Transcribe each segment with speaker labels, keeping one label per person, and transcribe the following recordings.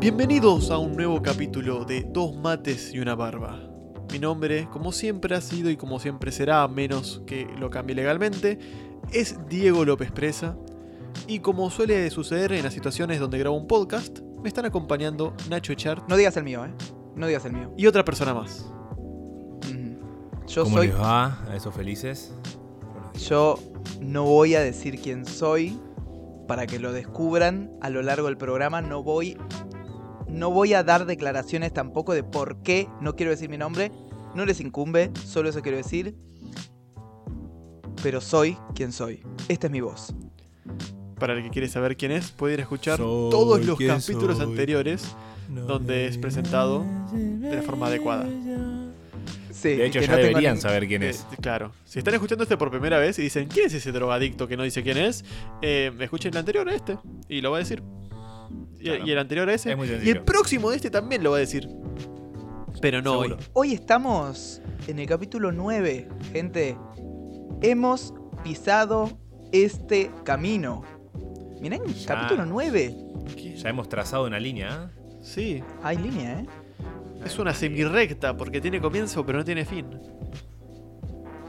Speaker 1: Bienvenidos a un nuevo capítulo de Dos mates y una barba. Mi nombre, como siempre ha sido y como siempre será, a menos que lo cambie legalmente, es Diego López Presa. Y como suele suceder en las situaciones donde grabo un podcast, me están acompañando Nacho Echart
Speaker 2: No digas el mío, ¿eh? No digas el mío.
Speaker 1: y otra persona más.
Speaker 2: Yo
Speaker 3: ¿Cómo
Speaker 2: soy.
Speaker 3: les va a esos felices?
Speaker 2: Yo no voy a decir quién soy para que lo descubran a lo largo del programa. No voy. No voy a dar declaraciones tampoco de por qué no quiero decir mi nombre. No les incumbe, solo eso quiero decir. Pero soy quien soy. Esta es mi voz.
Speaker 1: Para el que quiere saber quién es, puede ir a escuchar
Speaker 3: Soy
Speaker 1: todos los capítulos
Speaker 3: soy.
Speaker 1: anteriores donde es presentado de la forma adecuada.
Speaker 2: Sí,
Speaker 3: De hecho, ya
Speaker 2: no
Speaker 3: deberían
Speaker 2: ni-
Speaker 3: saber quién
Speaker 1: Eh,
Speaker 3: es.
Speaker 1: claro, si están escuchando este por primera vez y dicen, ¿quién es ese drogadicto que no dice quién es? Eh, escuchen el anterior a este y lo va a decir. Y,
Speaker 3: Claro.
Speaker 1: y el anterior a ese.
Speaker 3: Es muy
Speaker 1: Y el próximo de este también lo va a decir. Pero no hoy.
Speaker 3: Seguro.
Speaker 2: Hoy estamos en el capítulo 9, gente. Hemos pisado este camino. Miren,
Speaker 3: Ya.
Speaker 2: capítulo 9.
Speaker 1: ¿Qué?
Speaker 3: Ya hemos trazado una línea. ¿eh?
Speaker 1: Sí,
Speaker 2: Hay línea, ¿eh?
Speaker 1: es una semirecta porque tiene comienzo pero no tiene fin.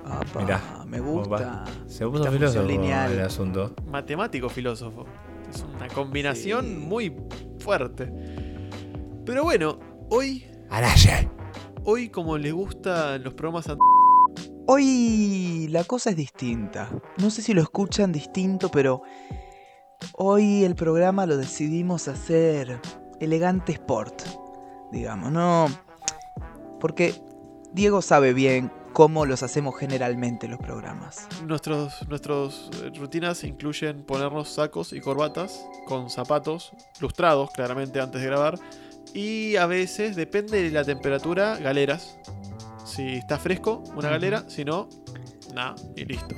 Speaker 2: Apa,
Speaker 3: Mirá,
Speaker 2: me
Speaker 3: ¿Cómo
Speaker 2: gusta.
Speaker 3: Se puso filósofo
Speaker 2: lineal.
Speaker 3: el asunto.
Speaker 1: Matemático filósofo. Es una combinación
Speaker 2: Sí.
Speaker 1: muy fuerte. Pero bueno, hoy,
Speaker 3: ¡Araye!
Speaker 1: hoy como les gustan los programas
Speaker 2: Hoy la cosa es distinta. No sé si lo escuchan distinto, pero hoy el programa lo decidimos hacer elegante sport, digamos, ¿no? Porque Diego sabe bien cómo los hacemos generalmente los programas.
Speaker 1: Nuestros, nuestros eh, rutinas incluyen ponernos sacos y corbatas con zapatos lustrados claramente antes de grabar y a veces, depende de la temperatura, galeras. Si está fresco, una galera, si no, nada, y listo.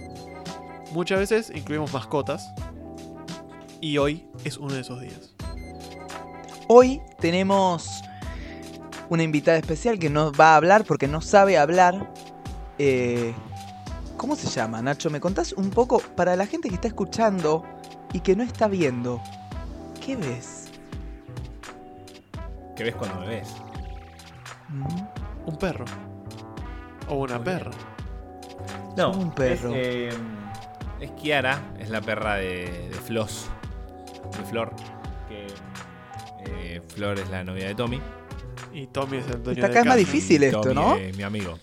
Speaker 1: Muchas veces incluimos mascotas y hoy es uno de esos días.
Speaker 2: Hoy tenemos una invitada especial que nos va a hablar porque no sabe hablar. Eh, ¿Cómo se llama, Nacho? ¿Me contás un poco para la gente que está escuchando y que no está viendo? ¿Qué ves?
Speaker 3: ¿Qué ves cuando me ves?
Speaker 2: Mm,
Speaker 1: Un perro. O una
Speaker 3: Muy bien.
Speaker 1: perra.
Speaker 3: No,
Speaker 2: un perro.
Speaker 3: Es, eh, es Kiara, es la perra de, de Floss. De Flor. Que, eh, Flor es la novia de Tommy.
Speaker 1: Y Tommy es el dueño
Speaker 2: Está cada vez más difícil
Speaker 3: y
Speaker 2: esto,
Speaker 3: Tommy
Speaker 2: ¿no?
Speaker 3: Es mi amigo.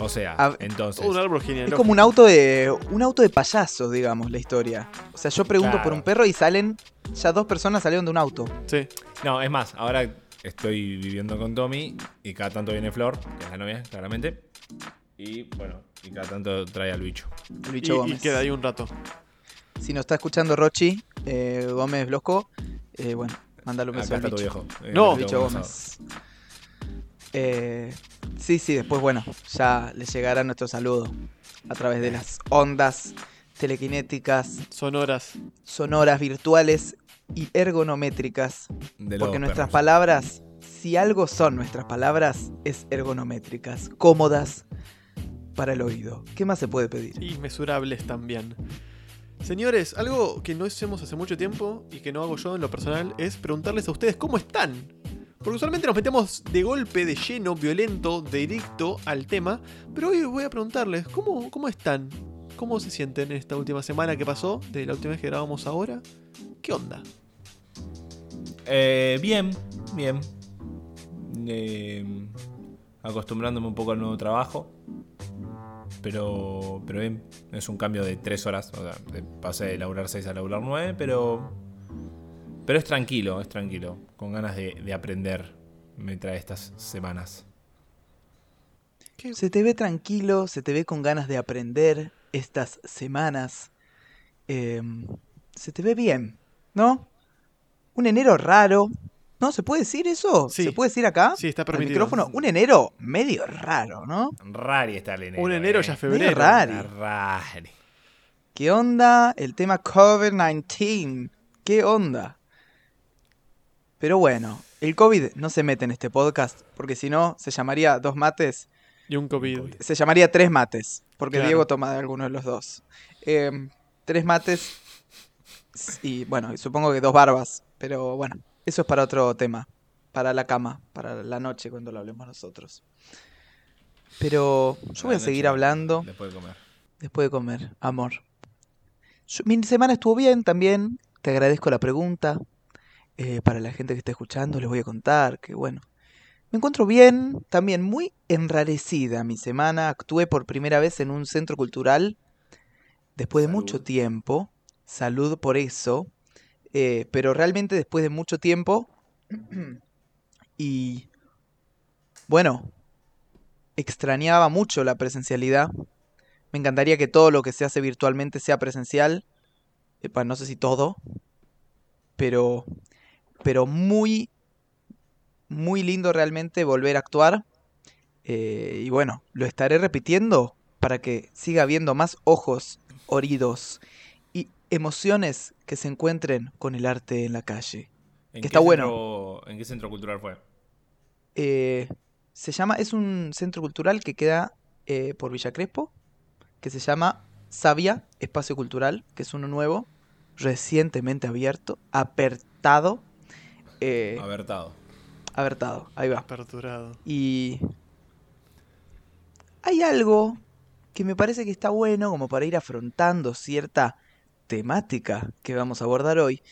Speaker 3: O sea,
Speaker 2: A-
Speaker 3: entonces.
Speaker 1: Un árbol
Speaker 2: Es como un auto de un auto de payaso, digamos, la historia. O sea, yo pregunto por un perro y salen ya dos personas salieron de un auto.
Speaker 1: Sí.
Speaker 3: No, es más, ahora estoy viviendo con Tommy y cada tanto viene Flor, que es la novia, claramente. Y bueno, y cada tanto trae al bicho.
Speaker 2: El
Speaker 1: Y,
Speaker 2: bicho
Speaker 1: y
Speaker 2: Gómez.
Speaker 1: queda ahí un rato.
Speaker 2: Si nos está escuchando Rochi, eh, Gómez Blosco, eh, bueno, mándale un beso
Speaker 3: Acá
Speaker 2: al
Speaker 3: está tu
Speaker 2: bicho.
Speaker 3: viejo. Eh,
Speaker 1: No.
Speaker 3: el
Speaker 2: Bicho
Speaker 3: Gómez.
Speaker 2: Gómez. Eh, sí, sí, después, bueno, ya le llegará nuestro saludo a través de las ondas telequinéticas,
Speaker 1: Sonoras.
Speaker 2: sonoras, virtuales y ergonométricas.
Speaker 3: De
Speaker 2: Porque nuestras
Speaker 3: perros.
Speaker 2: palabras, si algo son nuestras palabras, es ergonométricas, cómodas para el oído. ¿Qué más se puede pedir?
Speaker 1: Y mesurables también. Señores, algo que no hacemos hace mucho tiempo y que no hago yo en lo personal es preguntarles a ustedes cómo están. Porque usualmente nos metemos de golpe, de lleno, violento, directo al tema. Pero hoy voy a preguntarles, ¿cómo, cómo están? ¿Cómo se sienten en esta última semana que pasó? De la última vez que grabamos ahora. ¿Qué onda?
Speaker 3: Eh, bien, bien. Eh, acostumbrándome un poco al nuevo trabajo. Pero, pero bien, es un cambio de tres horas. O sea, pasé de laburar 6 a laburar 9, pero. Pero es tranquilo, es tranquilo. Con ganas de, de aprender me trae estas semanas.
Speaker 1: ¿Qué?
Speaker 2: Se te ve tranquilo, se te ve con ganas de aprender estas semanas. Eh, se te ve bien, ¿no? Un enero raro. ¿No? ¿Se puede decir eso?
Speaker 1: Sí.
Speaker 2: ¿Se puede decir acá?
Speaker 1: Sí, está
Speaker 2: Al
Speaker 1: permitido.
Speaker 2: micrófono. Un enero medio raro, ¿no?
Speaker 3: Rari está el enero.
Speaker 1: Un enero
Speaker 3: eh.
Speaker 1: ya
Speaker 2: Medio
Speaker 1: febrero.
Speaker 2: raro.
Speaker 3: Está rari.
Speaker 2: ¿Qué onda el tema COVID-19? ¿Qué onda? Pero bueno, el COVID no se mete en este podcast, porque si no, se llamaría dos mates,
Speaker 1: Y un COVID.
Speaker 2: Se llamaría tres mates, porque
Speaker 1: Claro.
Speaker 2: Diego toma de alguno de los dos. Eh, tres mates y bueno, y supongo que dos barbas, pero bueno, eso es para otro tema, para la cama, para la noche cuando lo hablemos nosotros. Pero yo voy a seguir hablando
Speaker 3: Después de comer.
Speaker 2: después de comer, amor. Yo- mi semana estuvo bien también, te agradezco la pregunta. Eh, para la gente que está escuchando les voy a contar que bueno, me encuentro bien, también muy enrarecida mi semana. Actué por primera vez en un centro cultural después de
Speaker 3: Salud.
Speaker 2: mucho tiempo. Salud por eso. eh, pero realmente después de mucho tiempo. y bueno, extrañaba mucho la presencialidad. Me encantaría que todo lo que se hace virtualmente sea presencial. Epa, no sé si todo. Pero. Pero muy. Muy lindo realmente volver a actuar. Eh, y bueno, lo estaré repitiendo para que siga habiendo más ojos, oídos y emociones que se encuentren con el arte en la calle.
Speaker 3: ¿En
Speaker 2: Que
Speaker 3: qué
Speaker 2: está bueno.
Speaker 3: centro- ¿En qué centro cultural fue?
Speaker 2: Eh, se llama, es un centro cultural que queda eh, por Villa Crespo, que se llama Sabia Espacio Cultural, que es uno nuevo, recientemente abierto, apertado, eh,
Speaker 3: Abertado.
Speaker 2: abertado, ahí va.
Speaker 1: Aperturado.
Speaker 2: Y hay algo que me parece que está bueno como para ir afrontando cierta temática que vamos a abordar hoy,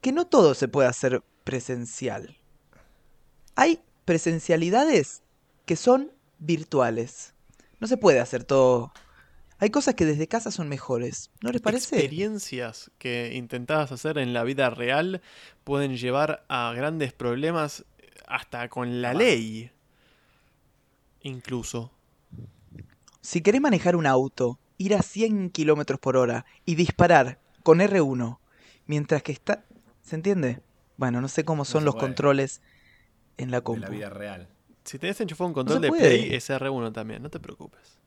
Speaker 2: que no todo se puede hacer presencial. Hay presencialidades que son virtuales. No se puede hacer todo. Hay cosas que desde casa son mejores. ¿No les parece?
Speaker 1: Experiencias que intentabas hacer en la vida real pueden llevar a grandes problemas hasta con la
Speaker 3: Ah.
Speaker 1: ley. Incluso.
Speaker 2: Si querés manejar un auto, ir a 100 kilómetros por hora y disparar con R1, mientras que está... ¿Se entiende? Bueno, no sé cómo son los
Speaker 3: puede.
Speaker 2: controles en la compu.
Speaker 3: la vida real.
Speaker 1: Si tenés enchufado un control de
Speaker 2: puede.
Speaker 1: Play, es R1 también, no te preocupes.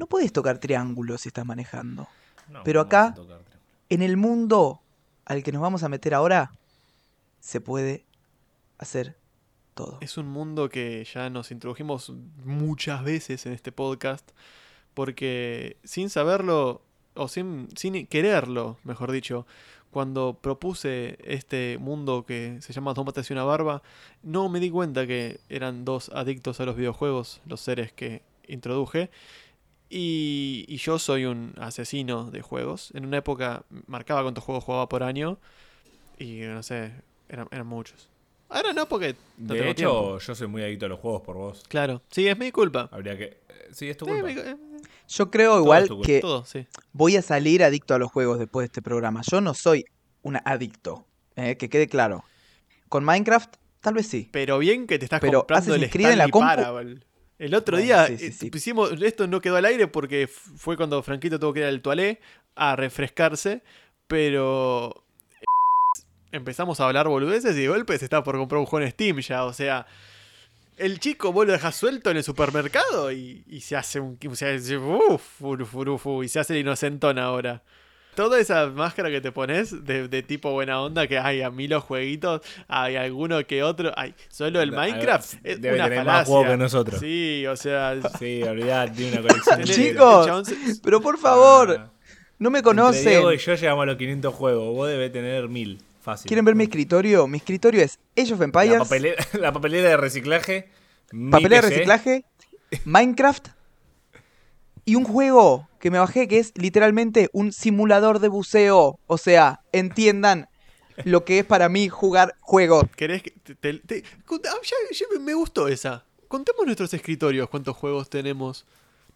Speaker 2: No puedes tocar triángulo si estás manejando.
Speaker 3: No,
Speaker 2: Pero
Speaker 3: ¿cómo
Speaker 2: acá-? En el mundo al que nos vamos a meter ahora, se puede hacer todo.
Speaker 1: Es un mundo que ya nos introdujimos muchas veces en este podcast, porque sin saberlo, o sin, sin quererlo, mejor dicho, cuando propuse este mundo que se llama Dos matas y una barba, no me di cuenta que eran dos adictos a los videojuegos, los seres que introduje. Y, y yo soy un asesino de juegos. En una época marcaba cuántos juegos jugaba por año. Y no sé, eran, eran muchos. Ahora no, porque no
Speaker 3: De
Speaker 1: tengo
Speaker 3: hecho,
Speaker 1: tiempo.
Speaker 3: yo soy muy adicto a los juegos por vos.
Speaker 1: Claro, sí, es mi culpa.
Speaker 3: Habría que. eh, Sí, es tu
Speaker 1: Sí,
Speaker 3: culpa.
Speaker 1: mi eh,
Speaker 2: Yo creo igual que
Speaker 1: todo, sí.
Speaker 2: voy a salir adicto a los juegos después de este programa. Yo no soy un adicto, eh, que quede claro. Con Minecraft, tal vez sí.
Speaker 1: Pero bien que te estás
Speaker 2: Pero
Speaker 1: comprando el
Speaker 2: en la compu-
Speaker 1: Parable. El otro
Speaker 2: Bueno,
Speaker 1: día
Speaker 2: sí, sí,
Speaker 1: eh, pusimos, esto no quedó al aire porque fue cuando Franquito tuvo que ir al toalé a refrescarse, pero empezamos a hablar boludeces y de golpe se está por comprar un juego en Steam ya, o sea, el chico vos lo dejas suelto en el supermercado y, y se hace un se hace, uf, uf, uf, y se hace el inocentón ahora. Toda esa máscara que te pones de, de tipo buena onda, que hay a mí los jueguitos, hay alguno que otro, hay solo el Minecraft, es
Speaker 3: debe
Speaker 1: una
Speaker 3: tener más juego que nosotros.
Speaker 1: Sí, o sea,
Speaker 3: Sí, olvidate, tiene una colección.
Speaker 2: Chicos, Pero por favor,
Speaker 3: Ah,
Speaker 2: no me
Speaker 3: entre
Speaker 2: conocen.
Speaker 3: Diego y yo llegamos a los 500 juegos. Vos debés tener 1000. Fácil.
Speaker 2: ¿Quieren ver mi escritorio? Mi escritorio es Age of Empires,
Speaker 3: La papelera, la papelera de reciclaje.
Speaker 2: papelera de reciclaje, Minecraft y un juego que me bajé que es literalmente un simulador de buceo. O sea, entiendan lo que es para mí jugar juegos.
Speaker 1: ¿Querés que te, te- te- cont- ah, ya, ya me- gustó esa. Contemos nuestros escritorios, cuántos juegos tenemos.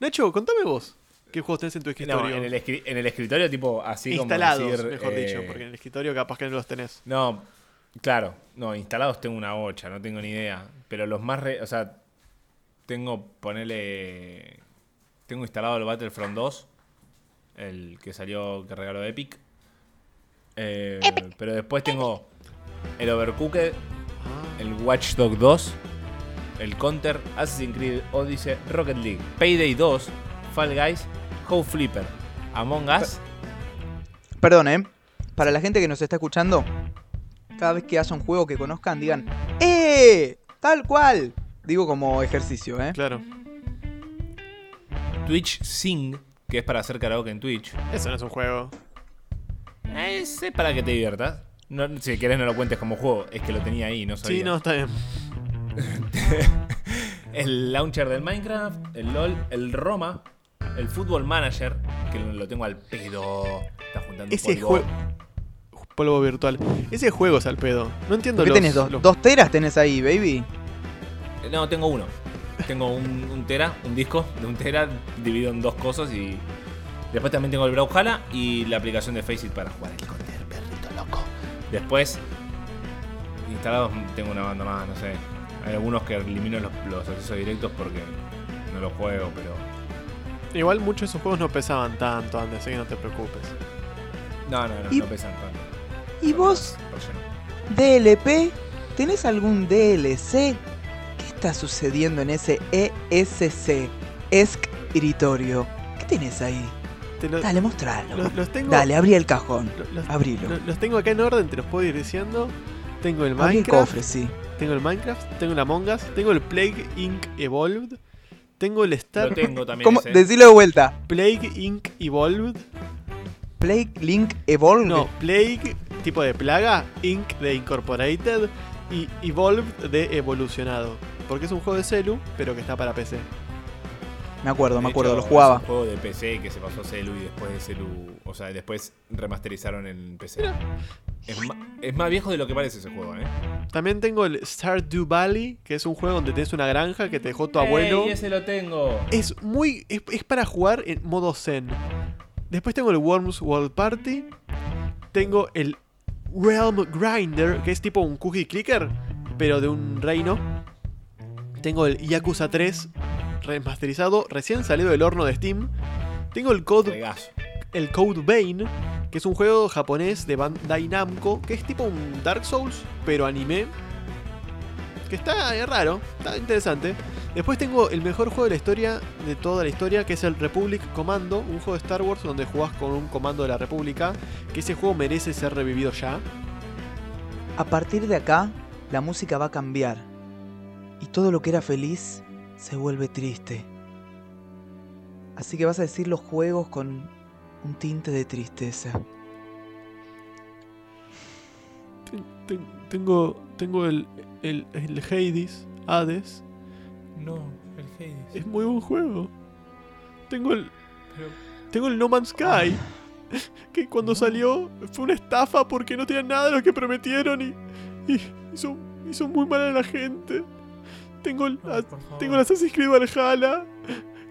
Speaker 1: Nacho, contame vos. ¿Qué juegos tenés en tu
Speaker 3: No,
Speaker 1: escritorio?
Speaker 3: en el, escri- en el escritorio, tipo así
Speaker 1: Instalados,
Speaker 3: como decir,
Speaker 1: mejor
Speaker 3: eh,
Speaker 1: dicho, porque en el escritorio capaz que no los tenés.
Speaker 3: No, claro. No, instalados tengo una bocha, no tengo ni idea. Pero los más... re- o sea, tengo, ponele... Tengo instalado el Battlefront 2. El que salió, que regaló Epic. Eh, Pero después tengo el Overcooked, el Watch Dog 2, el Counter, Assassin's Creed Odyssey, Rocket League, Payday 2, Fall Guys, How Flipper. Among Us.
Speaker 2: Perdón, ¿eh? Para la gente que nos está escuchando, cada vez que haya un juego que conozcan, digan ¡Eh! Tal cual. Digo como ejercicio, ¿eh?
Speaker 1: Claro.
Speaker 3: Twitch Sing, que es para hacer karaoke en Twitch.
Speaker 1: Eso no es un juego.
Speaker 3: Ese es para que te diviertas. No, si querés no lo cuentes como juego, es que lo tenía ahí, no sabía.
Speaker 1: Sí, no, está bien.
Speaker 3: El launcher del Minecraft, el LOL, el Roma, el Football Manager, que lo tengo al pedo. Está juntando
Speaker 1: Ese
Speaker 3: polvo.
Speaker 1: juego. Polvo virtual. Ese juego es al pedo. No entiendo
Speaker 2: ¿Qué
Speaker 1: los,
Speaker 2: tenés? Dos,
Speaker 1: los-
Speaker 2: dos teras tenés ahí, baby?
Speaker 3: Eh, No, tengo uno. Tengo un, un tera, un disco de un tera dividido en dos cosas y. Después también tengo el Brawlhalla y la aplicación de Faceit para jugar el perrito loco. Después, instalados tengo una banda más, no sé. Hay algunos que elimino los, los accesos directos porque no los juego, pero.
Speaker 1: Igual muchos de esos juegos no pesaban tanto antes, así que no te preocupes.
Speaker 3: No, no, no, no pesan tanto.
Speaker 2: ¿Y vos. DLP, tenés algún DLC? ¿Qué está sucediendo en ese ESC? Escritorio. ¿Qué tenés ahí?
Speaker 1: Te lo-
Speaker 2: Dale, mostralo.
Speaker 1: los, los tengo.
Speaker 2: Dale, abrí el cajón.
Speaker 1: lo- los,
Speaker 2: Abrilo.
Speaker 1: los tengo acá en orden, te los puedo ir diciendo. Tengo el
Speaker 2: Abrí el
Speaker 1: Minecraft.
Speaker 2: cofre, sí.
Speaker 1: Tengo el Minecraft. Tengo el Among Us. Tengo el Plague Inc. Evolved. Tengo el Star.
Speaker 3: Lo tengo también.
Speaker 2: ¿Cómo?
Speaker 3: ese.
Speaker 2: Decilo de vuelta.
Speaker 1: Plague Inc. Evolved.
Speaker 2: Plague Link Evolve.
Speaker 1: No, Plague, tipo de plaga. Inc. de Incorporated. Y Evolved de evolucionado. Porque es un juego de celu, pero que está para PC.
Speaker 2: Me acuerdo, me acuerdo,
Speaker 3: hecho,
Speaker 2: lo jugaba.
Speaker 3: Es un juego de PC que se pasó a Celu y después de Celu. O sea, después remasterizaron en PC. Es, es más viejo de lo que parece ese juego, ¿eh?
Speaker 1: También tengo el Stardew Valley, que es un juego donde tienes una granja que te dejó tu abuelo.
Speaker 3: ¡Ey, ese lo tengo!
Speaker 1: Es muy. Es, es para jugar en modo zen. Después tengo el Worms World Party. Tengo el Realm Grinder, que es tipo un cookie clicker, pero de un reino. Tengo el Yakuza 3 remasterizado, recién salido del horno de Steam. Tengo el Code,
Speaker 3: Regazo.
Speaker 1: el Code Vein, que es un juego japonés de Bandai Namco, que es tipo un Dark Souls, pero anime. Que está eh, raro, está interesante. Después tengo el mejor juego de la historia, de toda la historia, que es el Republic Commando, un juego de Star Wars donde jugás con un comando de la República, que ese juego merece ser revivido ya.
Speaker 2: A partir de acá, la música va a cambiar. Y todo lo que era feliz se vuelve triste. Así que vas a decir los juegos con un tinte de tristeza.
Speaker 1: Ten- ten- tengo tengo el, el, el Hades, Hades,
Speaker 3: No, el Hades.
Speaker 1: es muy buen juego. Tengo el,
Speaker 3: Pero-
Speaker 1: tengo el No Man's Sky, que cuando salió fue una estafa porque no tenían nada de lo que prometieron y, y hizo, hizo muy mal a la gente. Tengo el,
Speaker 3: No,
Speaker 1: tengo el Assassin's Creed Valhalla,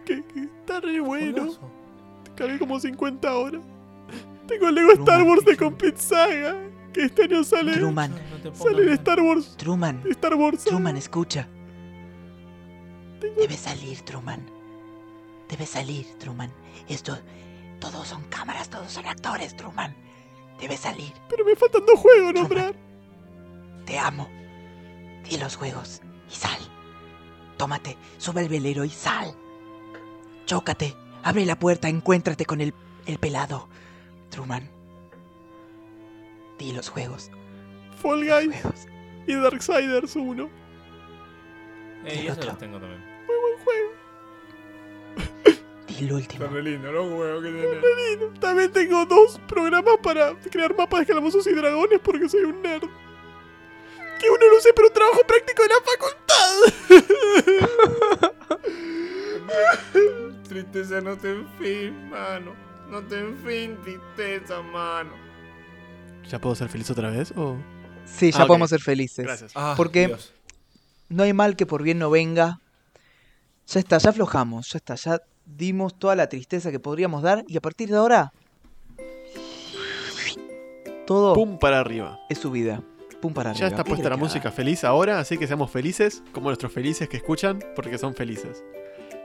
Speaker 1: que, que está re bueno.
Speaker 3: Juegazo.
Speaker 1: Cargué como 50 horas. Tengo el Lego Star Wars de. Complete Saga, que este año sale,
Speaker 2: Truman,
Speaker 1: sale de. Star Wars.
Speaker 2: Truman,
Speaker 1: Star Wars.
Speaker 2: Truman, escucha. Debe salir, Truman. Debe salir, Truman. Esto, todos son cámaras, todos son actores, Truman. Debe salir.
Speaker 1: Pero me faltan dos juegos
Speaker 2: Truman.
Speaker 1: nombrar.
Speaker 2: Te amo. Di los juegos y sal. Tómate, sube al velero y sal. Chócate, abre la puerta, encuéntrate con el, el pelado. Truman. Di los juegos.
Speaker 1: Fall Guys
Speaker 2: Juegos.
Speaker 1: y Darksiders 1.
Speaker 3: Ey,
Speaker 2: El
Speaker 3: eso
Speaker 2: otro.
Speaker 3: los tengo también.
Speaker 1: Muy buen juego.
Speaker 2: Di el último.
Speaker 3: re lindo, los juegos que tiene.
Speaker 1: También tengo dos programas para crear mapas de calabozos y dragones porque soy un nerd. Que uno lo sé, pero trabajo práctico de la facultad.
Speaker 3: Tristeza no te en fin, mano. No te en fin, tristeza, mano.
Speaker 1: ¿Ya puedo ser feliz otra vez? O...
Speaker 2: Sí, ya
Speaker 1: Ah,
Speaker 2: podemos ser felices.
Speaker 1: Gracias.
Speaker 3: Ah,
Speaker 2: Porque-
Speaker 3: Dios.
Speaker 2: No hay mal que por bien no venga. Ya está, ya aflojamos, ya está, ya dimos toda la tristeza que podríamos dar y a partir de ahora todo
Speaker 1: Pum para arriba.
Speaker 2: es su vida. Pum para
Speaker 1: Ya está
Speaker 2: ¿Qué
Speaker 1: puesta la música feliz ahora, así que seamos felices, como nuestros felices que escuchan, porque son felices.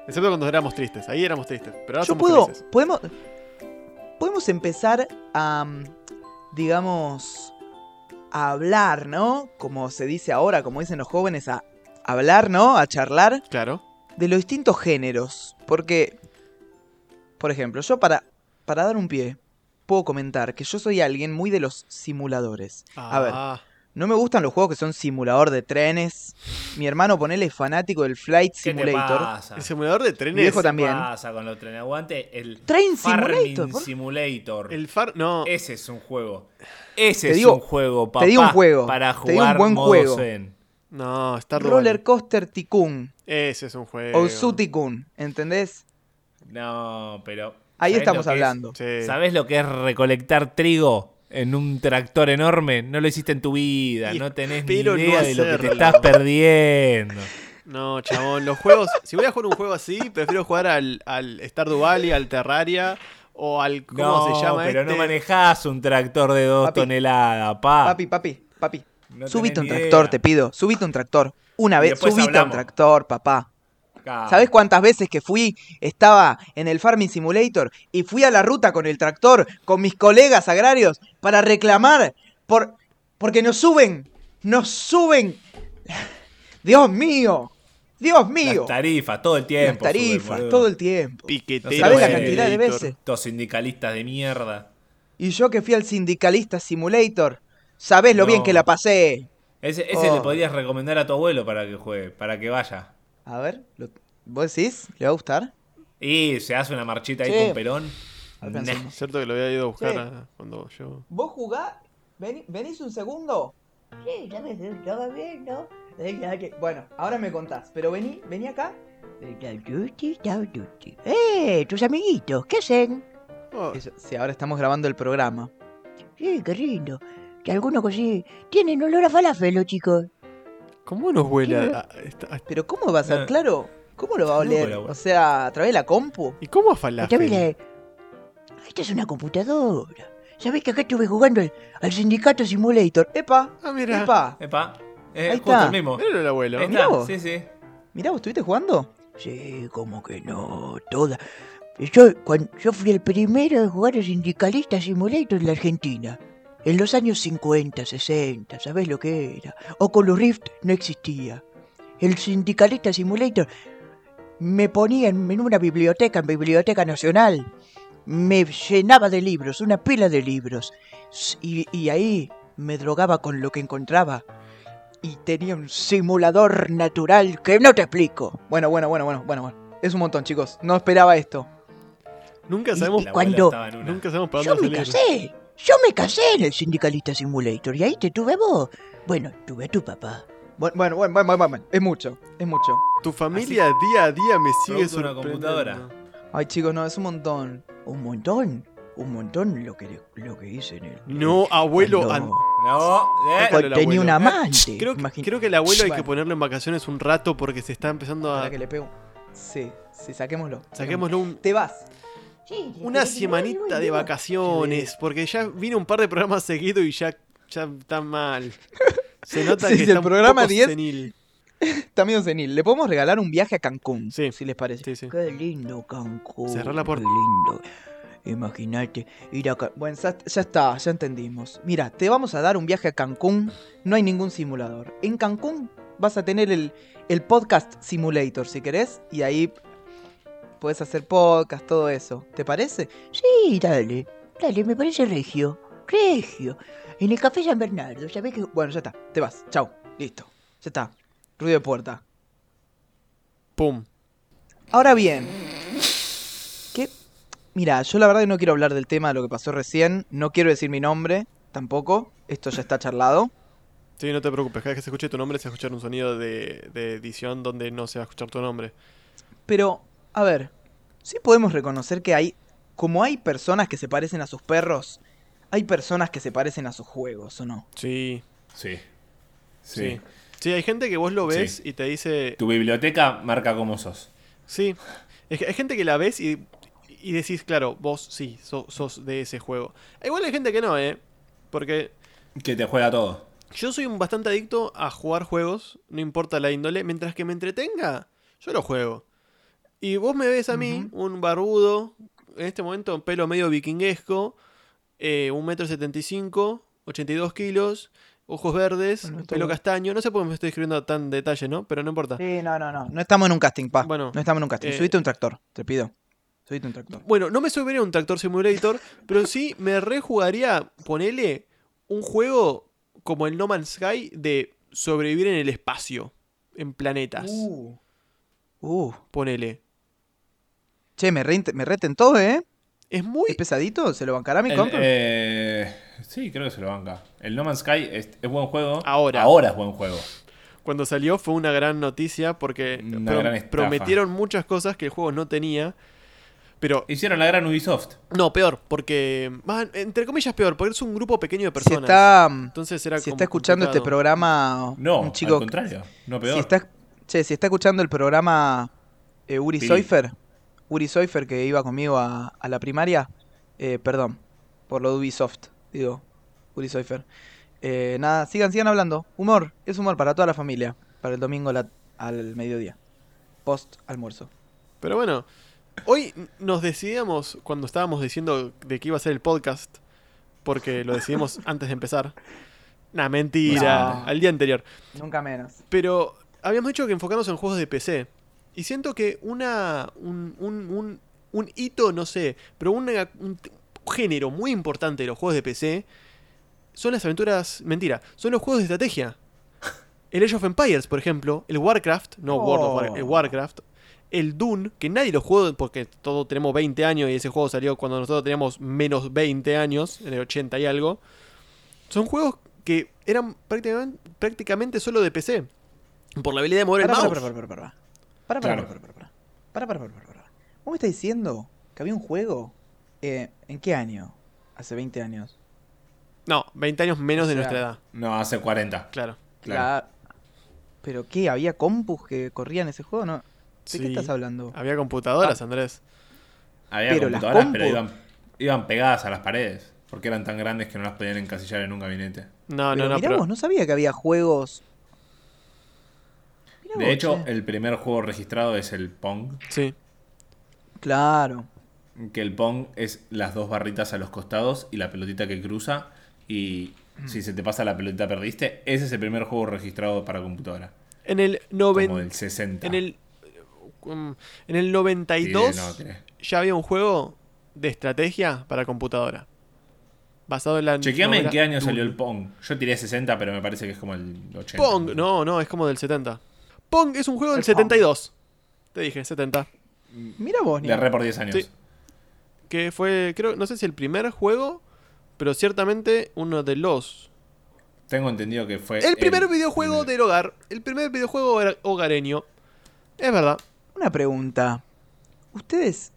Speaker 1: Excepto cuando éramos tristes, ahí éramos tristes, pero ahora
Speaker 2: Yo
Speaker 1: somos
Speaker 2: puedo,
Speaker 1: felices.
Speaker 2: podemos, podemos empezar a, digamos, a hablar, ¿no? Como se dice ahora, como dicen los jóvenes, a hablar, ¿no? A charlar
Speaker 1: Claro.
Speaker 2: de los distintos géneros. Porque, por ejemplo, yo para para dar un pie, puedo comentar que yo soy alguien muy de los simuladores. A ver,
Speaker 1: Ah,
Speaker 2: no me gustan los juegos que son simulador de trenes. Mi hermano, ponele, es fanático del Flight
Speaker 3: ¿Qué te
Speaker 2: Simulator.
Speaker 3: pasa?
Speaker 1: el simulador de
Speaker 2: Mi
Speaker 1: trenes.
Speaker 2: viejo
Speaker 3: ¿Qué
Speaker 2: también.
Speaker 3: pasa con los trenes? Aguante el
Speaker 2: Train Simulator, por-
Speaker 3: Simulator.
Speaker 1: El far. No.
Speaker 3: Ese es un juego. Ese
Speaker 2: Te
Speaker 3: es
Speaker 2: digo-
Speaker 3: un juego, papá.
Speaker 2: te digo un juego,
Speaker 3: Para
Speaker 2: te digo un
Speaker 3: jugar
Speaker 2: buen
Speaker 3: modo
Speaker 2: juego.
Speaker 3: Zen.
Speaker 1: No, Star
Speaker 2: Roller Coaster Tycoon
Speaker 1: Ese es un juego.
Speaker 2: o Zoo Tycoon, ¿entendés?
Speaker 3: No, pero.
Speaker 2: Ahí
Speaker 3: ¿sabés
Speaker 2: estamos
Speaker 3: es?
Speaker 2: hablando.
Speaker 1: Sí.
Speaker 3: ¿Sabés lo que es recolectar trigo en un tractor enorme? No lo hiciste en tu vida.
Speaker 1: Y
Speaker 3: no tenés ni
Speaker 1: no
Speaker 3: idea de lo que te estás perdiendo.
Speaker 1: No, chabón, los juegos. Si voy a jugar un juego así, prefiero jugar al, al Stardew Valley, al Terraria o al. ¿Cómo
Speaker 3: no,
Speaker 1: se llama
Speaker 3: pero
Speaker 1: este?
Speaker 3: no manejás un tractor de dos
Speaker 2: Papi.
Speaker 3: toneladas, pa.
Speaker 2: Papi, papi, papi.
Speaker 3: No
Speaker 2: subite un tractor, te pido. Subite un tractor. Una vez, subite un
Speaker 3: hablamos.
Speaker 2: tractor, papá.
Speaker 3: Claro.
Speaker 2: ¿Sabés cuántas veces que fui, estaba en el Farming Simulator y fui a la ruta con el tractor, con mis colegas agrarios, para reclamar por porque nos suben, nos suben. Dios mío, Dios mío.
Speaker 3: Las tarifas, todo el
Speaker 2: Las
Speaker 3: tiempo.
Speaker 2: tarifas,
Speaker 3: suben,
Speaker 2: todo el tiempo.
Speaker 1: Piquetero.
Speaker 2: ¿Sabés la cantidad de veces?
Speaker 3: Estos sindicalistas de mierda.
Speaker 2: Y yo que fui al Sindicalista Simulator, sabés lo
Speaker 3: No.
Speaker 2: bien que la pasé.
Speaker 3: Ese, ese
Speaker 2: Oh.
Speaker 3: le podrías recomendar a tu abuelo para que juegue, para que vaya.
Speaker 2: A ver, lo- ¿vos decís? ¿Le va a gustar?
Speaker 3: Y se hace una marchita ahí con Perón. Nah.
Speaker 1: Cierto que lo había ido a buscar
Speaker 2: Sí.
Speaker 1: a- cuando yo.
Speaker 2: ¿Vos jugás? Vení- ¿Venís un segundo?
Speaker 4: Sí, ya me estaba viendo.
Speaker 2: Bueno, ahora me contás, pero vení, vení acá.
Speaker 4: ¡Eh! Tus amiguitos, ¿qué hacen?
Speaker 1: Oh,
Speaker 2: Eso- sí, ahora estamos grabando el programa.
Speaker 4: Sí, qué lindo. Que algunos cosí tienen olor a falafel, los chicos.
Speaker 1: ¿Cómo nos huele a, a- esta- a-
Speaker 2: Pero ¿cómo va a ser?
Speaker 3: Ah.
Speaker 2: Claro, ¿cómo lo va a oler? O sea, a través de la compu.
Speaker 1: ¿Y cómo a
Speaker 4: Esta
Speaker 1: falafel?
Speaker 4: Esta es una computadora. ¿Sabés que acá estuve jugando al, al Sindicato Simulator?
Speaker 2: ¡Epa!
Speaker 1: Ah, mira.
Speaker 2: ¡Epa!
Speaker 3: Epa. Es
Speaker 2: Ahí
Speaker 3: justo
Speaker 2: está.
Speaker 3: el mismo.
Speaker 1: Míralo el abuelo.
Speaker 3: Ahí
Speaker 2: Mirá vos.
Speaker 3: Sí, sí.
Speaker 2: Mirá, ¿vos estuviste jugando?
Speaker 4: Sí, como que no, toda. Yo, cuando, yo fui el primero de jugar al Sindicalista Simulator en la Argentina. En los años 50, 60, ¿sabés lo que era? Oculus Rift no existía. El Sindicalista Simulator me ponía en, una biblioteca, en Biblioteca Nacional. Me llenaba de libros, una pila de libros. Y, y ahí me drogaba con lo que encontraba. Y tenía un simulador natural que no te explico.
Speaker 2: Bueno, bueno, bueno, bueno, bueno, bueno. Es un montón, chicos. No esperaba esto.
Speaker 1: Nunca
Speaker 4: Y-
Speaker 1: sabemos,
Speaker 4: Cuando-
Speaker 3: abuela estaba en una.
Speaker 1: nunca sabemos para
Speaker 4: Yo
Speaker 1: dónde
Speaker 4: me
Speaker 1: salir.
Speaker 4: casé. Yo me casé en el Sindicalista Simulator y ahí te tuve vos. Bueno, tuve a tu papá.
Speaker 2: Bueno, bueno, bueno, bueno, bueno, bueno. Es mucho, es mucho.
Speaker 1: Tu familia día a día me sigue
Speaker 3: una
Speaker 1: sorprendiendo.
Speaker 3: computadora.
Speaker 2: Ay, chicos, no, es un montón.
Speaker 4: Un montón. Un montón lo que, lo que hice en el.
Speaker 1: No, abuelo.
Speaker 4: cuando-
Speaker 1: an-
Speaker 3: No, eh.
Speaker 4: Tenía
Speaker 1: abuelo.
Speaker 4: un amante.
Speaker 1: Creo,
Speaker 2: Imagín-
Speaker 1: creo que el abuelo hay que ponerlo en vacaciones un rato porque se está empezando a.
Speaker 2: Para que le pego. Sí, sí, saquémoslo.
Speaker 1: Saquémoslo un-
Speaker 2: Te vas.
Speaker 1: Una semanita de vacaciones. Porque ya vine un par de programas seguidos y ya, ya está mal. Se nota
Speaker 2: Sí,
Speaker 1: que
Speaker 2: sí,
Speaker 1: está
Speaker 2: el programa
Speaker 1: un poco
Speaker 2: 10.
Speaker 1: senil.
Speaker 2: Está medio senil. Le podemos regalar un viaje a Cancún.
Speaker 1: Sí.
Speaker 2: Si les parece.
Speaker 1: Sí, sí.
Speaker 4: Qué lindo Cancún.
Speaker 1: Cerrá la puerta.
Speaker 4: Qué lindo. Imagínate ir a Ca-
Speaker 2: Bueno, ya, ya está, ya entendimos. Mira, te vamos a dar un viaje a Cancún. No hay ningún simulador. En Cancún vas a tener el, el podcast simulator, si querés. Y ahí puedes hacer podcast, todo eso. ¿Te parece?
Speaker 4: Sí, dale. Dale, me parece regio. Regio. En el Café San Bernardo, ¿sabés que
Speaker 2: Bueno, ya está. Te vas. Chau. Listo. Ya está. Ruido de puerta.
Speaker 1: Pum.
Speaker 2: Ahora bien. ¿Qué? Mira, yo la verdad que no quiero hablar del tema de lo que pasó recién. No quiero decir mi nombre. Tampoco. Esto ya está charlado.
Speaker 1: Sí, no te preocupes. Cada vez que se escuche tu nombre, se va a escuchar un sonido de, de edición donde no se va a escuchar tu nombre.
Speaker 2: Pero, a ver, sí podemos reconocer que hay, como hay personas que se parecen a sus perros, hay personas que se parecen a sus juegos, ¿o no?
Speaker 1: Sí.
Speaker 3: Sí.
Speaker 1: Sí.
Speaker 3: Sí.
Speaker 1: Sí, hay gente que vos lo ves
Speaker 3: Sí.
Speaker 1: y te dice.
Speaker 3: Tu biblioteca marca cómo sos.
Speaker 1: Sí. Es que hay gente que la ves y, y decís, claro, vos sí, sos, sos de ese juego. Igual hay gente que no, ¿eh? Porque
Speaker 3: Que te juega todo.
Speaker 1: yo soy un bastante adicto a jugar juegos, no importa la índole, mientras que me entretenga, yo lo juego. Y vos me ves a mí, un barbudo, en este momento, un pelo medio vikinguesco, eh, un metro setenta y cinco, 82 kilos, ojos verdes,
Speaker 2: Bueno,
Speaker 1: pelo castaño. No sé por qué me estoy escribiendo tan detalle, ¿no? Pero no importa.
Speaker 2: Sí, no, no, no. No estamos en un casting, pa.
Speaker 1: Bueno,
Speaker 2: no estamos en un casting.
Speaker 1: eh,
Speaker 2: Subiste un tractor, te pido. Soy un tractor.
Speaker 1: Bueno, no me subiría un Tractor Simulator, pero sí me rejugaría, ponele, un juego como el No Man's Sky de sobrevivir en el espacio, en planetas.
Speaker 2: Uh. Uh.
Speaker 1: Ponele.
Speaker 2: Che, me, re, me retentó, ¿eh?
Speaker 1: Es muy...
Speaker 2: ¿Es pesadito? ¿Se lo bancará mi
Speaker 3: El,
Speaker 2: compa?
Speaker 3: eh, sí, creo que se lo banca. El No Man's Sky es, es buen juego.
Speaker 1: Ahora.
Speaker 3: Ahora es buen juego.
Speaker 1: Cuando salió fue una gran noticia porque
Speaker 3: Una
Speaker 1: pro-
Speaker 3: gran
Speaker 1: prometieron muchas cosas que el juego no tenía. Pero
Speaker 3: Hicieron la gran Ubisoft.
Speaker 1: no, peor, porque... más, entre comillas peor, porque es un grupo pequeño de
Speaker 2: si
Speaker 1: personas.
Speaker 2: está,
Speaker 1: Entonces era
Speaker 2: si está escuchando este programa
Speaker 3: No,
Speaker 2: un chico...
Speaker 3: al contrario. No peor.
Speaker 2: Si está, che, si está escuchando el programa eh, Uri
Speaker 3: Pili.
Speaker 2: Soifer, Uri Soifer que iba conmigo a, a la primaria, eh, perdón, por lo de Ubisoft, digo, Uri Soifer. Eh, nada, sigan, sigan hablando. Humor, es humor para toda la familia, para el domingo la- al mediodía, post almuerzo.
Speaker 1: Pero bueno, hoy nos decidíamos cuando estábamos diciendo de que iba a ser el podcast, porque lo decidimos antes de empezar. Nah, mentira,
Speaker 2: No.
Speaker 1: al día anterior.
Speaker 2: Nunca menos.
Speaker 1: Pero habíamos dicho que enfocarnos en juegos de PC. Y siento que una. un, un, un, un hito, no sé, pero una- un género muy importante de los juegos de PC son las aventuras. Mentira, son los juegos de estrategia. El Age of Empires, por ejemplo, el Warcraft, no World of Warcraft, el
Speaker 2: Oh.
Speaker 1: Warcraft, el Dune, que nadie lo jugó porque todos tenemos 20 años y ese juego salió cuando nosotros teníamos menos 20 años, en el 80 y algo. Son juegos que eran prácticamente, prácticamente solo de PC. Por la habilidad de mover el mouse.
Speaker 2: Para, para. Para, para,
Speaker 3: Claro.
Speaker 2: para, para, para. Para, para, para, para, para. ¿Vos me estás diciendo que había un juego? eh, ¿En qué año? Hace 20 años.
Speaker 1: No, 20 años menos
Speaker 2: O
Speaker 1: de nuestra edad,
Speaker 3: No, hace 40.
Speaker 1: claro.
Speaker 3: Claro.
Speaker 2: La- ¿Pero qué? ¿Había compus que corrían ese juego? ¿No? ¿De
Speaker 1: Sí.
Speaker 2: qué estás hablando?
Speaker 1: Había computadoras,
Speaker 2: Ah.
Speaker 1: Andrés.
Speaker 3: Había
Speaker 2: Pero
Speaker 3: computadoras, pero iban, iban pegadas a las paredes. Porque eran tan grandes que no las podían encasillar en un gabinete.
Speaker 1: No,
Speaker 2: pero
Speaker 1: no, no,
Speaker 2: mirá
Speaker 1: pero
Speaker 2: vos, no sabía que había juegos.
Speaker 3: De hecho,
Speaker 2: che.
Speaker 3: el primer juego registrado es el Pong.
Speaker 1: sí.
Speaker 2: Claro.
Speaker 3: Que el Pong es las dos barritas a los costados y la pelotita que cruza. Y si se te pasa la pelotita perdiste. Ese es el primer juego registrado para computadora.
Speaker 1: En el
Speaker 3: Como
Speaker 1: 90
Speaker 3: del 60.
Speaker 1: en el um, en el
Speaker 3: Sí,
Speaker 1: 92
Speaker 3: no, tiene-
Speaker 1: ya había un juego de estrategia para computadora. Basado en la
Speaker 3: Chequeame en qué año salió el Pong. Yo tiré 60, pero me parece que es como el 80.
Speaker 1: Pong, no, no, es como del 70. Pong es un juego del
Speaker 2: El Pong.
Speaker 1: 72. Te dije, 70.
Speaker 2: Mira vos,
Speaker 3: Le erré por 10 años.
Speaker 1: Sí. Que fue, creo, no sé si el primer juego, pero ciertamente uno de los.
Speaker 3: Tengo entendido que fue.
Speaker 1: El primer videojuego del hogar. El primer videojuego era hogareño. Es verdad.
Speaker 2: Una pregunta. ¿Ustedes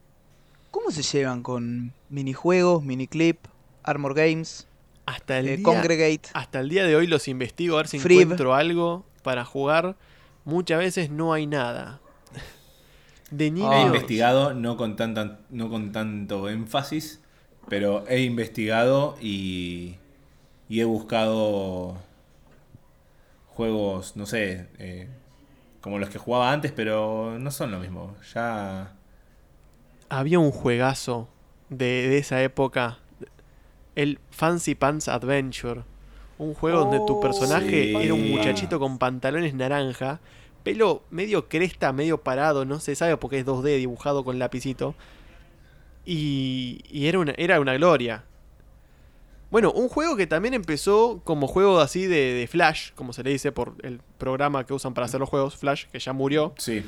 Speaker 2: cómo se llevan con minijuegos, miniclip, Armor Games,
Speaker 1: Hasta el,
Speaker 2: eh,
Speaker 1: día,
Speaker 2: Congregate?
Speaker 1: hasta el día de hoy los investigo a ver si
Speaker 2: Frib.
Speaker 1: encuentro algo para jugar. Muchas veces no hay nada. De
Speaker 3: He
Speaker 1: niños.
Speaker 3: Investigado, no con, no con tanto énfasis, pero he investigado y, y he buscado juegos, no sé, eh, como los que jugaba antes, pero no son lo mismo. Ya.
Speaker 1: Había un juegazo de, de esa época. El Fancy Pants Adventure. Un juego donde tu
Speaker 2: Oh,
Speaker 1: personaje
Speaker 3: sí.
Speaker 1: era un muchachito con pantalones naranja. Pelo medio cresta, medio parado, no se sabe porque es 2D dibujado con lapicito. Y, y era, una, era una gloria. Bueno, un juego que también empezó como juego así de, de Flash, como se le dice por el programa que usan para hacer los juegos, Flash, que ya murió
Speaker 3: Sí.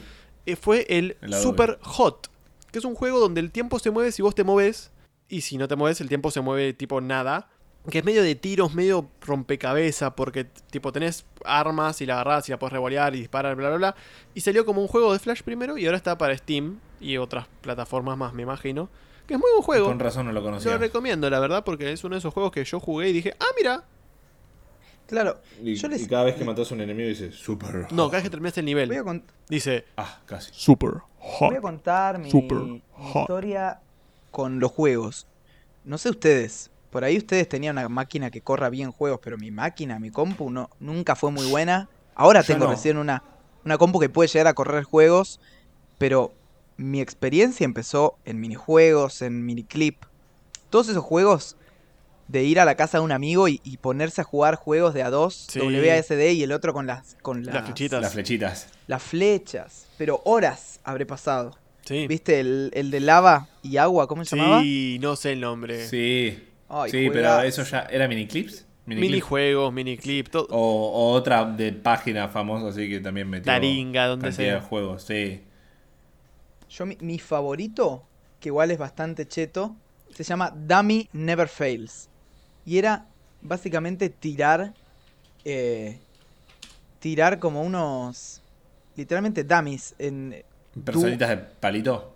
Speaker 1: eh, fue el
Speaker 3: El.
Speaker 1: Super Hot, que es un juego donde el tiempo se mueve si vos te mueves y si no te mueves el tiempo se mueve tipo nada. Que es medio de tiros, medio rompecabezas, porque tipo tenés armas y la agarrás y la podés revolear y disparar, bla, bla, bla. Y salió como un juego de Flash primero y ahora está para Steam y otras plataformas más, me imagino. Que es muy buen juego.
Speaker 3: Con razón no lo conocía.
Speaker 1: Lo recomiendo, la verdad, porque es uno de esos juegos que yo jugué y dije, ah, mira.
Speaker 2: Claro,
Speaker 3: Y,
Speaker 2: yo les
Speaker 3: y cada vez que matas a un enemigo dice super.
Speaker 1: No, cada vez que terminaste el
Speaker 2: voy a,
Speaker 1: nivel, dice,
Speaker 3: Ah, casi.
Speaker 1: super hot.
Speaker 2: voy a contar mi,
Speaker 1: Super
Speaker 2: mi
Speaker 1: hot.
Speaker 2: historia con los juegos. No sé ustedes, por ahí ustedes tenían una máquina que corra bien juegos, pero mi máquina, mi compu, no, nunca fue muy buena. Ahora
Speaker 3: Yo
Speaker 2: tengo
Speaker 3: no.
Speaker 2: recién una, una compu que puede llegar a correr juegos, pero mi experiencia empezó en minijuegos, en miniclip. Todos esos juegos de ir a la casa de un amigo y, y ponerse a jugar juegos de a dos,
Speaker 1: Sí.
Speaker 2: WASD y el otro con las, con
Speaker 1: Las
Speaker 2: las,
Speaker 1: flechitas.
Speaker 3: Las flechitas.
Speaker 2: las flechas. Pero horas habré pasado.
Speaker 1: Sí.
Speaker 2: ¿Viste el, el de lava y agua? ¿Cómo se llamaba?
Speaker 1: Sí, no sé el nombre.
Speaker 3: Sí.
Speaker 2: Ay,
Speaker 3: sí, pero eso ya era miniclips.
Speaker 1: Minijuegos, miniclip, todo.
Speaker 3: O, o otra de página famosa, así que también metió
Speaker 1: Taringa, donde sea.
Speaker 3: de juegos, sí.
Speaker 2: Yo, mi, mi favorito, que igual es bastante cheto, se llama Dummy Never Fails. Y era básicamente tirar. eh, tirar como unos. Literalmente dummies. En,
Speaker 3: Personitas de palito.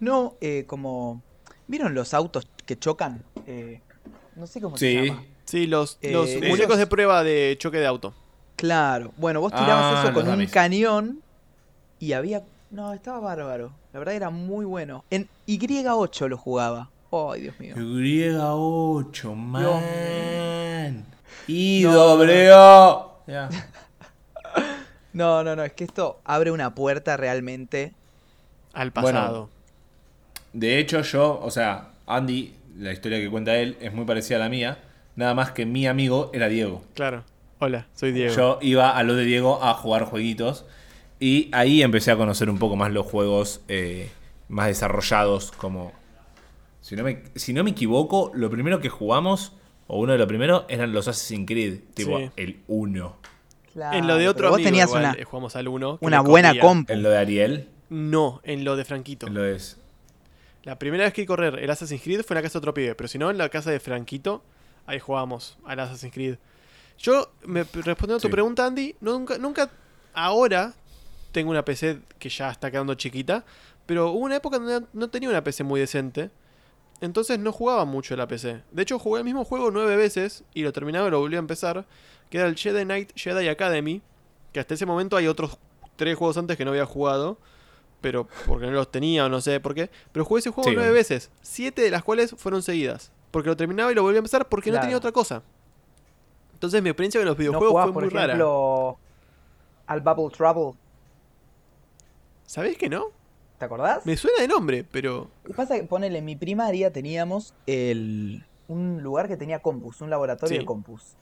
Speaker 2: no, eh, como. ¿Vieron los autos que chocan? Eh, no sé cómo se llama.
Speaker 1: Sí, los,
Speaker 2: Eh,
Speaker 1: los muñecos de prueba de choque de auto.
Speaker 2: Claro. Bueno, vos tirabas
Speaker 3: Ah,
Speaker 2: eso con un cañón y había. No, estaba bárbaro. La verdad era muy bueno. En Y8 lo jugaba. Ay, Dios mío.
Speaker 3: Y8, man. Y
Speaker 2: No.
Speaker 3: W. Ya.
Speaker 2: No, no, no, es que esto abre una puerta realmente.
Speaker 1: Al
Speaker 3: Bueno.
Speaker 1: pasado.
Speaker 3: De hecho, yo, o sea, Andy, la historia que cuenta él es muy parecida a la mía. Nada más que mi amigo era Diego.
Speaker 1: Claro. Hola, soy Diego.
Speaker 3: Yo iba a lo de Diego a jugar jueguitos. Y ahí empecé a conocer un poco más los juegos eh, más desarrollados. Como. Si no, me, si no me equivoco, lo primero que jugamos, o uno de los primeros, eran los Assassin's Creed. Tipo,
Speaker 1: Sí.
Speaker 3: el 1.
Speaker 1: en lo de otro
Speaker 2: vos
Speaker 1: amigo
Speaker 2: tenías
Speaker 1: igual,
Speaker 2: una,
Speaker 1: jugamos al 1.
Speaker 2: una buena compu.
Speaker 3: En lo de Ariel.
Speaker 1: No, en lo de Franquito.
Speaker 3: En lo de.
Speaker 1: La primera vez que correr el Assassin's Creed fue en la casa de otro pibe, pero si no, en la casa de Franquito, ahí jugábamos al Assassin's Creed. Yo, me, respondiendo a tu
Speaker 3: Sí.
Speaker 1: pregunta, Andy, nunca, nunca, ahora tengo una PC que ya está quedando chiquita, pero hubo una época donde no tenía una PC muy decente, entonces no jugaba mucho la PC. De hecho, jugué el mismo juego nueve veces y lo terminaba y lo volví a empezar, que era el Jedi Knight Jedi Academy, que hasta ese momento hay otros tres juegos antes que no había jugado, pero porque no los tenía o no sé por qué. Pero jugué ese juego
Speaker 3: Sí,
Speaker 1: nueve
Speaker 3: bueno.
Speaker 1: veces, siete de las cuales fueron seguidas, porque lo terminaba y lo volví a empezar porque no tenía otra cosa. Entonces mi experiencia con los
Speaker 2: ¿No
Speaker 1: videojuegos fue
Speaker 2: por
Speaker 1: muy rara.
Speaker 2: ejemplo, al Bubble Trouble?
Speaker 1: ¿Sabés que no?
Speaker 2: ¿Te acordás?
Speaker 1: Me suena de nombre, pero...
Speaker 2: Lo que pasa es que, ponele, en mi primaria teníamos el, un lugar que tenía compus, un laboratorio
Speaker 1: Sí.
Speaker 2: de compus.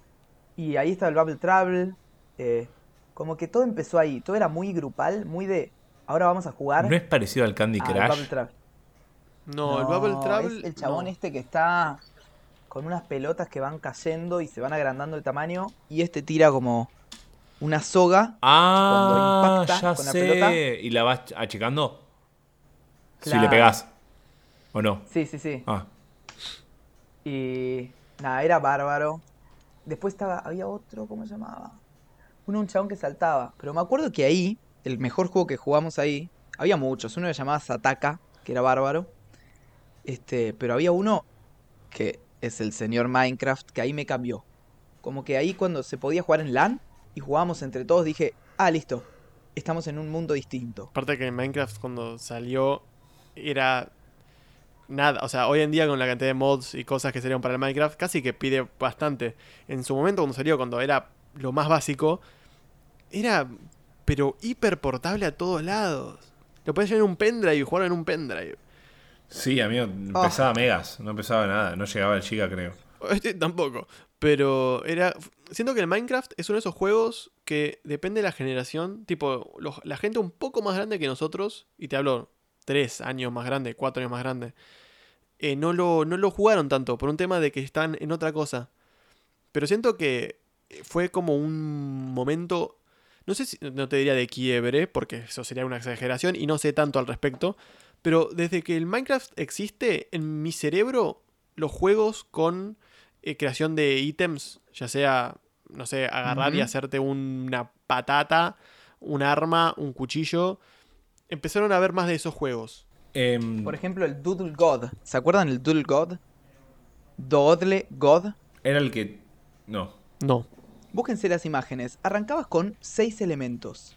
Speaker 2: Y ahí estaba el Bubble Trouble. eh, como que todo empezó ahí. Todo era muy grupal, muy de. Ahora vamos a jugar
Speaker 3: ¿No es parecido al Candy
Speaker 2: al
Speaker 3: Crush?
Speaker 2: Bubble.
Speaker 1: No, el Bubble Travel...
Speaker 2: Es el chabón
Speaker 1: no.
Speaker 2: este que está con unas pelotas que van cayendo y se van agrandando el tamaño. Y este tira como una soga.
Speaker 3: Ah,
Speaker 2: Cuando impacta
Speaker 3: ya
Speaker 2: con la
Speaker 3: sé.
Speaker 2: pelota.
Speaker 3: ¿Y la vas achicando? Si le pegás. ¿O no?
Speaker 2: Sí, sí, sí.
Speaker 3: Ah.
Speaker 2: Y nada, era bárbaro. Después estaba, había otro, ¿cómo se llamaba? Uno, un chabón que saltaba. Pero me acuerdo que ahí, el mejor juego que jugamos ahí, había muchos. Uno que llamaba Sataka, que era bárbaro. Este, pero había uno que es el señor Minecraft, que ahí me cambió. Como que ahí cuando se podía jugar en LAN y jugábamos entre todos, dije, ah, listo, estamos en un mundo distinto.
Speaker 1: Aparte que Minecraft cuando salió era nada, o sea, hoy en día con la cantidad de mods y cosas que salieron para el Minecraft, casi que pide bastante. En su momento cuando salió, cuando era lo más básico, era pero hiper portable a todos lados. Lo podías llevar en un pendrive y jugar en un pendrive.
Speaker 3: Sí, amigo, empezaba megas, no empezaba nada, no llegaba al giga, creo.
Speaker 1: Este tampoco. Pero era. Siento que el Minecraft es uno de esos juegos que depende de la generación. Tipo, los- la gente un poco más grande que nosotros, y te hablo tres años más grande, cuatro años más grande, eh, no, lo, no lo jugaron tanto por un tema de que están en otra cosa. Pero siento que fue como un momento. No sé si. No te diría de quiebre, porque eso sería una exageración y no sé tanto al respecto. Pero desde que el Minecraft existe, en mi cerebro, los juegos con eh, creación de ítems, ya sea, no sé, agarrar y hacerte una patata, un arma, un cuchillo, empezaron a ver más de esos juegos.
Speaker 3: Em,
Speaker 2: Por ejemplo, el Doodle God. ¿Se acuerdan el Doodle God? Doodle God.
Speaker 3: era el que. No.
Speaker 1: No.
Speaker 2: Búsquense las imágenes. Arrancabas con seis elementos.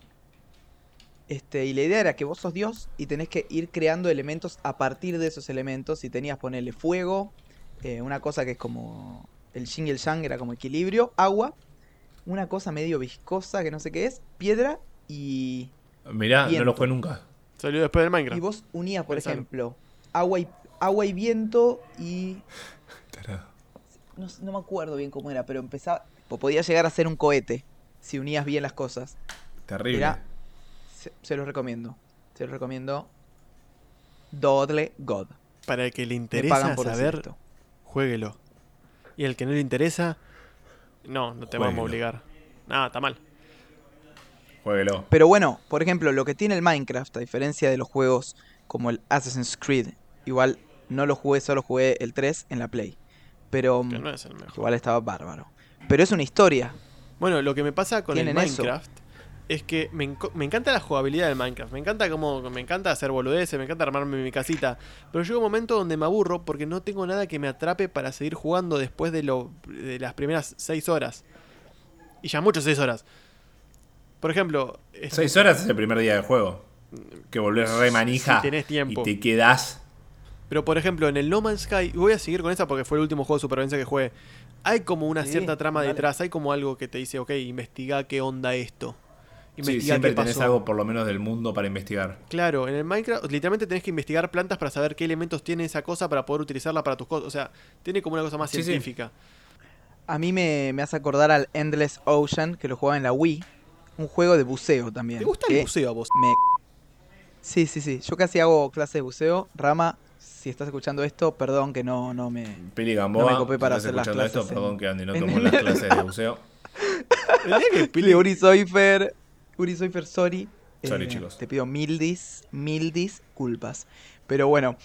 Speaker 2: Este, y la idea era que vos sos Dios y tenés que ir creando elementos a partir de esos elementos. Y tenías ponerle fuego, eh, una cosa que es como el yin y el yang, era como equilibrio, agua, una cosa medio viscosa que no sé qué es, piedra y,
Speaker 3: Mirá, no lo jugué nunca.
Speaker 1: Salió después del
Speaker 2: y
Speaker 1: Minecraft.
Speaker 2: vos unías, por
Speaker 1: Pensalo.
Speaker 2: ejemplo, agua y, agua y viento y no, no me acuerdo bien cómo era, pero empezaba. Po- Podía llegar a ser un cohete si unías bien las cosas.
Speaker 3: Terrible.
Speaker 2: Era- Se, se los recomiendo. Se los recomiendo. Dodle God.
Speaker 1: Para el que le interesa
Speaker 2: pagan por
Speaker 1: saber,
Speaker 2: esto.
Speaker 1: jueguelo. Y el que no le interesa, no, no te vamos a obligar. Nada, está mal.
Speaker 3: Jueguelo.
Speaker 2: Pero bueno, por ejemplo, lo que tiene el Minecraft, a diferencia de los juegos como el Assassin's Creed, igual no lo jugué, solo jugué el 3 en la Play. Pero
Speaker 1: Que
Speaker 2: mm,
Speaker 1: no es el mejor.
Speaker 2: igual estaba bárbaro. Pero es una historia.
Speaker 1: Bueno, lo que me pasa con el
Speaker 2: eso.
Speaker 1: Minecraft es que me, me encanta la jugabilidad del Minecraft. Me encanta cómo me encanta hacer boludeces, me encanta armarme mi casita. Pero llega un momento donde me aburro porque no tengo nada que me atrape para seguir jugando después de, lo, de las primeras 6 horas. Y ya mucho 6 horas. Por ejemplo, es-
Speaker 3: Seis horas es el primer día de juego. Que volvés re manija
Speaker 1: Si tenés tiempo.
Speaker 3: y te quedás.
Speaker 1: Pero por ejemplo, en el No Man's Sky, y voy a seguir con esa porque fue el último juego de supervivencia que jugué. Hay como una
Speaker 2: Sí,
Speaker 1: cierta trama
Speaker 2: dale.
Speaker 1: detrás, hay como algo que te dice, ok, investiga qué onda esto.
Speaker 3: Sí,
Speaker 1: Investiga
Speaker 3: siempre
Speaker 1: qué
Speaker 3: tenés
Speaker 1: pasó.
Speaker 3: algo por lo menos del mundo para investigar.
Speaker 1: Claro, en el Minecraft literalmente tenés que investigar plantas para saber qué elementos tiene esa cosa para poder utilizarla para tus cosas. O sea, tiene como una cosa más
Speaker 3: Sí, sí.
Speaker 1: científica.
Speaker 2: A mí me, me hace acordar al Endless Ocean, que lo jugaba en la Wii. Un juego de buceo también.
Speaker 1: ¿Te gusta el buceo a vos?
Speaker 2: me- Sí, sí, sí. Yo casi hago clase de buceo. Rama, si estás escuchando esto, perdón que no, no me...
Speaker 3: Pili Gamboa,
Speaker 2: No me copé para
Speaker 3: si
Speaker 2: hacer
Speaker 3: estás
Speaker 2: las
Speaker 3: escuchando esto,
Speaker 2: clases
Speaker 3: perdón
Speaker 2: en-
Speaker 3: que Andy no tomó
Speaker 2: el-
Speaker 3: las clases de buceo.
Speaker 1: Que
Speaker 2: Pili, Uri Soifer, Uri Soifer, sorry.
Speaker 3: Sorry, chicos.
Speaker 2: Te pido mil dis, mil disculpas. Pero bueno,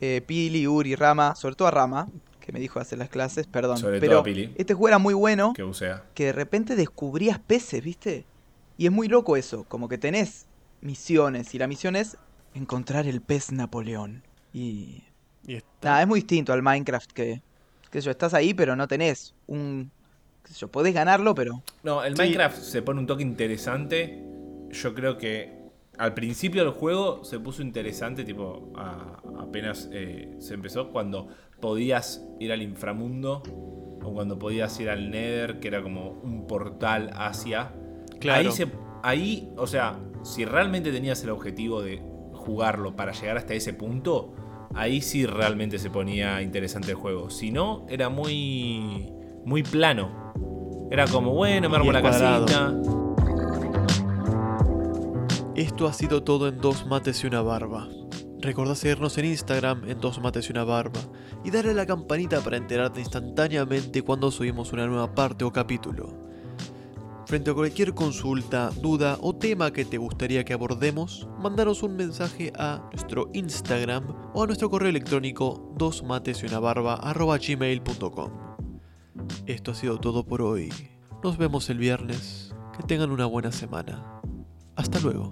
Speaker 2: eh, Pili, Uri, Rama, sobre todo a Rama, que me dijo hacer las clases, perdón.
Speaker 3: Sobre
Speaker 2: pero
Speaker 3: todo a Pili.
Speaker 2: este juego era muy bueno.
Speaker 3: Que bucea.
Speaker 2: que de repente descubrías peces, ¿viste? Y es muy loco eso, como que tenés misiones y la misión es encontrar el pez Napoleón. Y
Speaker 1: Y está-
Speaker 2: nada, es muy distinto al Minecraft que, que yo, estás ahí pero no tenés un... qué sé yo, podés ganarlo, pero...
Speaker 3: No, el
Speaker 1: Sí.
Speaker 3: Minecraft se pone un toque interesante. Yo creo que al principio del juego se puso interesante, tipo, a- apenas eh, se empezó, cuando podías ir al inframundo o cuando podías ir al Nether, que era como un portal hacia.
Speaker 1: Claro.
Speaker 3: Ahí, se- ahí, o sea, si realmente tenías el objetivo de jugarlo para llegar hasta ese punto, ahí sí realmente se ponía interesante el juego. Si no, era muy, muy plano. Era como, bueno, me armo la
Speaker 1: cuadrado.
Speaker 3: casita.
Speaker 1: Esto ha sido todo en Dos Mates y una Barba. Recordá seguirnos en Instagram en Dos Mates y una Barba y darle a la campanita para enterarte instantáneamente cuando subimos una nueva parte o capítulo. Frente a cualquier consulta, duda o tema que te gustaría que abordemos, mandanos un mensaje a nuestro Instagram o a nuestro correo electrónico dosmatesyunabarba.gmail.com Esto ha sido todo por hoy. Nos vemos el viernes. Que tengan una buena semana. Hasta luego.